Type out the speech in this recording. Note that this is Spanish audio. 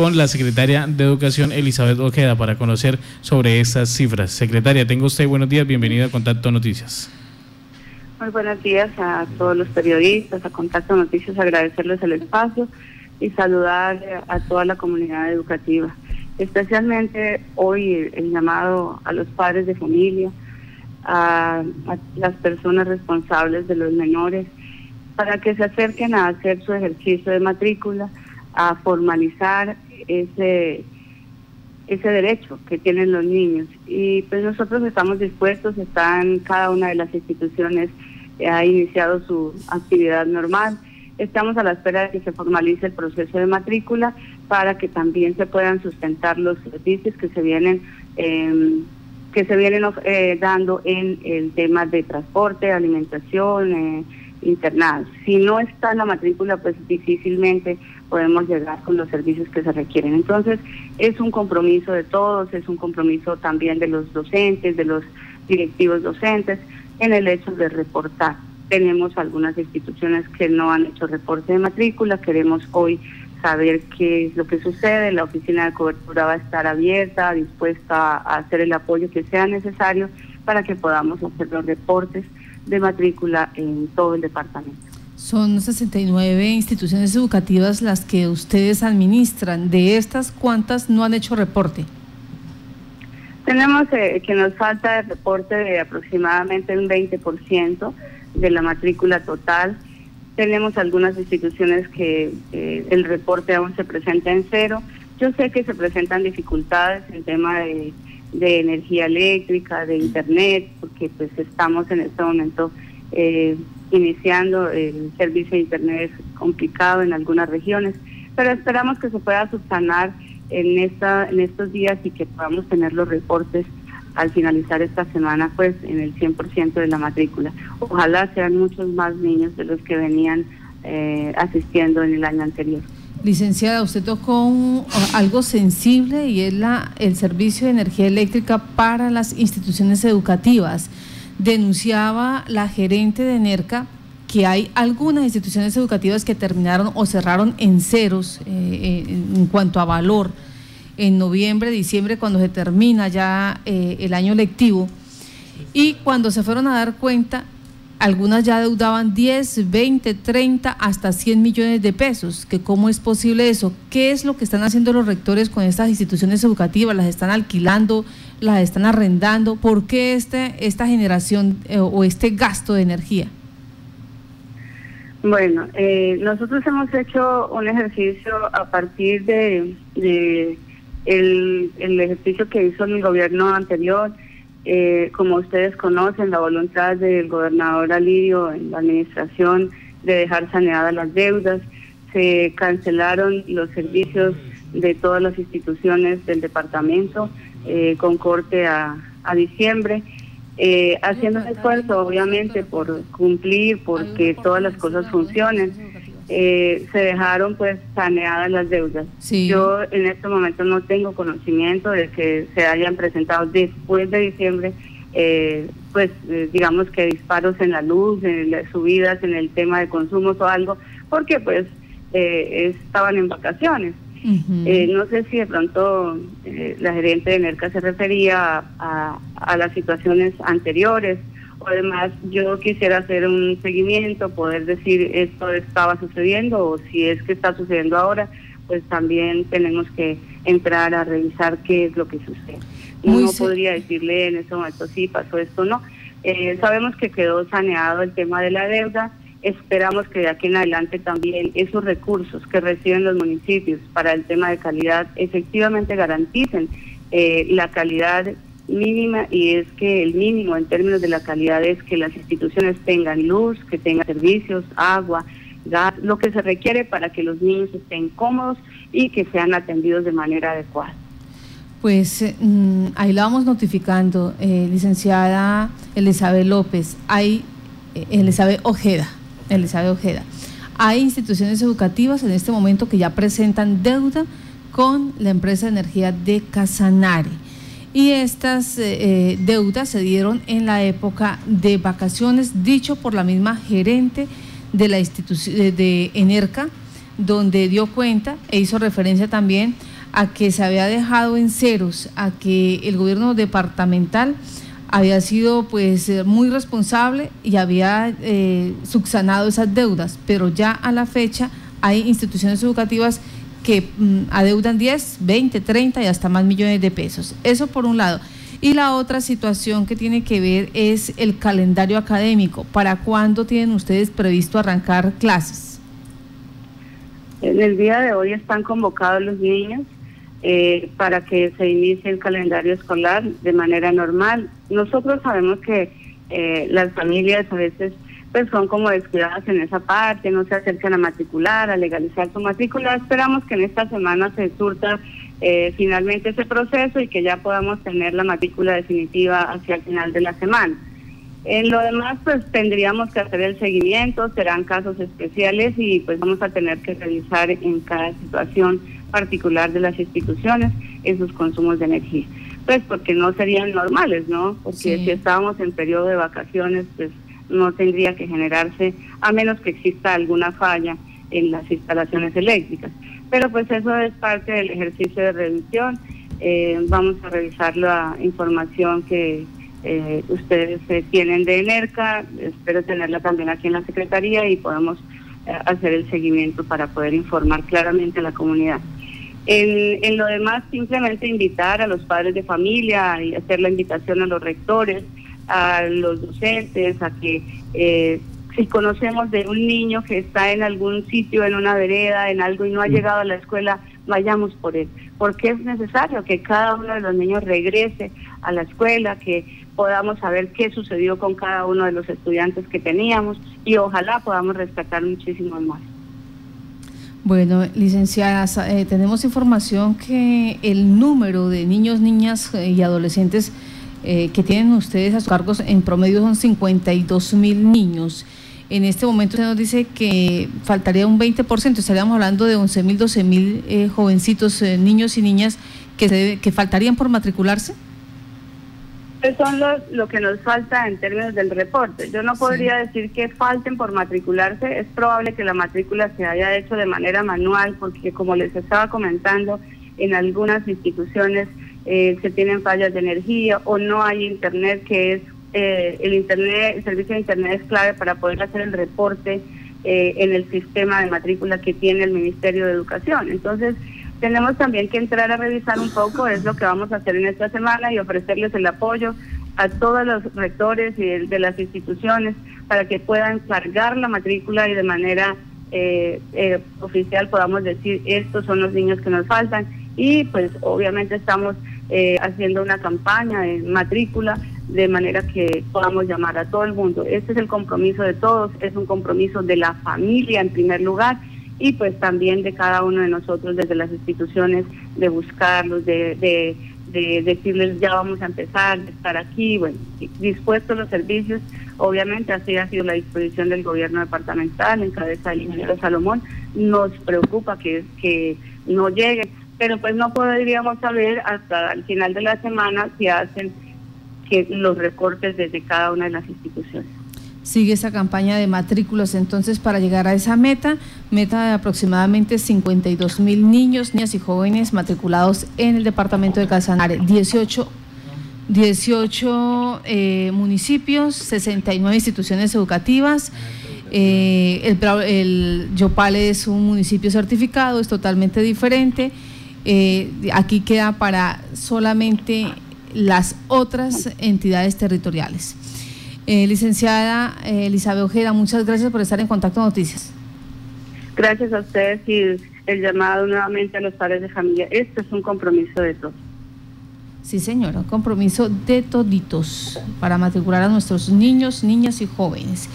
con la secretaria de Educación, Elizabeth Ojeda, para conocer sobre estas cifras. Secretaria, tengo usted buenos días, bienvenida a Contacto Noticias. Muy buenos días a todos los periodistas, a Contacto Noticias, agradecerles el espacio y saludar a toda la comunidad educativa. Especialmente hoy el llamado a los padres de familia, a, las personas responsables de los menores, para que se acerquen a hacer su ejercicio de matrícula, a formalizar ese ese derecho que tienen los niños. Y pues nosotros estamos dispuestos, están cada una de las instituciones eh, ha iniciado su actividad normal. Estamos a la espera de que se formalice el proceso de matrícula para que también se puedan sustentar los servicios que se vienen em, que se vienen eh, dando en el tema de transporte, alimentación, eh, internados. Si no está la matrícula, pues difícilmente podemos llegar con los servicios que se requieren. Entonces, es un compromiso de todos, es un compromiso también de los docentes, de los directivos docentes, en el hecho de reportar. Tenemos algunas instituciones que no han hecho reporte de matrícula, queremos hoy saber qué es lo que sucede, la oficina de cobertura va a estar abierta, dispuesta a hacer el apoyo que sea necesario para que podamos hacer los reportes de matrícula en todo el departamento. Son 69 instituciones educativas las que ustedes administran. De estas, ¿cuántas no han hecho reporte? Tenemos eh, que nos falta el reporte de aproximadamente un 20% de la matrícula total. Tenemos algunas instituciones que eh, el reporte aún se presenta en cero. Yo sé que se presentan dificultades en tema de de energía eléctrica, de internet, porque pues estamos en este momento eh, iniciando el servicio de internet es complicado en algunas regiones, pero esperamos que se pueda subsanar en esta en estos días y que podamos tener los reportes al finalizar esta semana pues en el 100% de la matrícula. Ojalá sean muchos más niños de los que venían eh, asistiendo en el año anterior. Licenciada, usted tocó algo sensible y es la, el servicio de energía eléctrica para las instituciones educativas. Denunciaba la gerente de NERCA que hay algunas instituciones educativas que terminaron o cerraron en ceros eh, eh, en cuanto a valor en noviembre, diciembre, cuando se termina ya eh, el año lectivo. Y cuando se fueron a dar cuenta, algunas ya deudaban 10, 20, 30, hasta 100 millones de pesos. Que ¿Cómo es posible eso? ¿Qué es lo que están haciendo los rectores con estas instituciones educativas? ¿Las están alquilando? ¿Las están arrendando? ¿Por qué este, esta generación eh, o este gasto de energía? Bueno, eh, nosotros hemos hecho un ejercicio a partir de, el, el ejercicio que hizo el gobierno anterior eh, como ustedes conocen, la voluntad del gobernador Alirio en la administración de dejar saneadas las deudas, se cancelaron los servicios de todas las instituciones del departamento eh, con corte a, diciembre, eh, haciendo un esfuerzo obviamente por cumplir, porque todas las cosas funcionen eh, se dejaron pues saneadas las deudas. Yo en este momento no tengo conocimiento de que se hayan presentado después de diciembre, eh, pues eh, digamos que disparos en la luz, en las subidas en el tema de consumos o algo, porque pues estaban en vacaciones. no sé si de pronto la gerente de NERCA se refería a, a las situaciones anteriores Además, yo quisiera hacer un seguimiento, poder decir esto estaba sucediendo o si es que está sucediendo ahora, pues también tenemos que entrar a revisar qué es lo que sucede. no podría decirle en ese momento sí pasó esto, no. Eh, sabemos que quedó saneado el tema de la deuda. Esperamos que de aquí en adelante también esos recursos que reciben los municipios para el tema de calidad efectivamente garanticen eh, la calidad mínima y es que el mínimo en términos de la calidad es que las instituciones tengan luz, que tengan servicios, agua, gas, lo que se requiere para que los niños estén cómodos y que sean atendidos de manera adecuada. Pues mm, ahí la vamos notificando, eh, licenciada Elizabeth López, hay eh, Elizabeth Ojeda, Elizabeth Ojeda. Hay instituciones educativas en este momento que ya presentan deuda con la empresa de energía de Casanare y estas eh, eh, deudas se dieron en la época de vacaciones, dicho por la misma gerente de la institución de, Enerca, donde dio cuenta e hizo referencia también a que se había dejado en ceros, a que el gobierno departamental había sido pues eh, muy responsable y había eh, subsanado esas deudas, pero ya a la fecha hay instituciones educativas que mm, adeudan 10, 20, 30 y hasta más millones de pesos. Eso por un lado. Y la otra situación que tiene que ver es el calendario académico. ¿Para cuándo tienen ustedes previsto arrancar clases? En el día de hoy están convocados los niños eh, para que se inicie el calendario escolar de manera normal. Nosotros sabemos que eh, las familias a veces pues son como descuidadas en esa parte, no se acercan a matricular, a legalizar su matrícula. Esperamos que en esta semana se surta eh, finalmente ese proceso y que ya podamos tener la matrícula definitiva hacia el final de la semana. En lo demás, pues tendríamos que hacer el seguimiento, serán casos especiales y pues vamos a tener que revisar en cada situación particular de las instituciones esos consumos de energía. Pues porque no serían normales, ¿no? Porque si estábamos en periodo de vacaciones, pues no tendría que generarse, a menos que exista alguna falla en las instalaciones eléctricas. Pero pues eso es parte del ejercicio de revisión. Eh, vamos a revisar la información que eh, ustedes eh, tienen de ENERCA, espero tenerla también aquí en la Secretaría y podamos hacer el seguimiento para poder informar claramente a la comunidad. En, en, lo demás, simplemente invitar a los padres de familia y hacer la invitación a los rectores, a los docentes, a que si conocemos de un niño que está en algún sitio, en una vereda, en algo y no ha mm. llegado a la escuela, vayamos por él. Porque es necesario que cada uno de los niños regrese a la escuela, que podamos saber qué sucedió con cada uno de los estudiantes que teníamos y ojalá podamos rescatar muchísimos más. Bueno, licenciadas, eh, tenemos información que el número de niños, niñas eh, y adolescentes eh, que tienen ustedes a sus cargos en promedio son 52 mil niños. En este momento se nos dice que faltaría un 20%, estaríamos hablando de 11 mil, 12 mil eh, jovencitos, eh, niños y niñas que, que faltarían por matricularse. Eso son lo, que nos falta en términos del reporte. Yo no podría decir que falten por matricularse. Es probable que la matrícula se haya hecho de manera manual, porque como les estaba comentando, en algunas instituciones eh, se tienen fallas de energía o no hay internet que es eh, el internet, el servicio de internet es clave para poder hacer el reporte eh, en el sistema de matrícula que tiene el Ministerio de Educación. Entonces, tenemos también que entrar a revisar un poco, es lo que vamos a hacer en esta semana y ofrecerles el apoyo a todos los rectores y de, las instituciones para que puedan cargar la matrícula y de manera eh, oficial podamos decir estos son los niños que nos faltan y pues obviamente estamos haciendo una campaña de matrícula de manera que podamos llamar a todo el mundo. Este es el compromiso de todos, es un compromiso de la familia en primer lugar y pues también de cada uno de nosotros desde las instituciones de buscarlos, de, de, de decirles ya vamos a empezar, de estar aquí, bueno, dispuestos los servicios. Obviamente así ha sido la disposición del gobierno departamental en cabeza del ingeniero Salomón. Nos preocupa que, que no lleguen, pero pues no podríamos saber hasta el final de la semana si hacen que los recortes desde cada una de las instituciones. Sigue esa campaña de matrículas entonces para llegar a esa meta, meta de aproximadamente 52 mil niños, niñas y jóvenes matriculados en el departamento de Casanare, 18 18 eh, municipios, 69 instituciones educativas. Eh, el, el, Yopale es un municipio certificado, es totalmente diferente. Eh, aquí queda para solamente las otras entidades territoriales. Eh, licenciada eh, Elizabeth Ojeda, muchas gracias por estar en Contacto Noticias. Gracias a ustedes y el llamado nuevamente a los padres de familia. Esto es un compromiso de todos. Sí, señora, un compromiso de toditos para matricular a nuestros niños, niñas y jóvenes.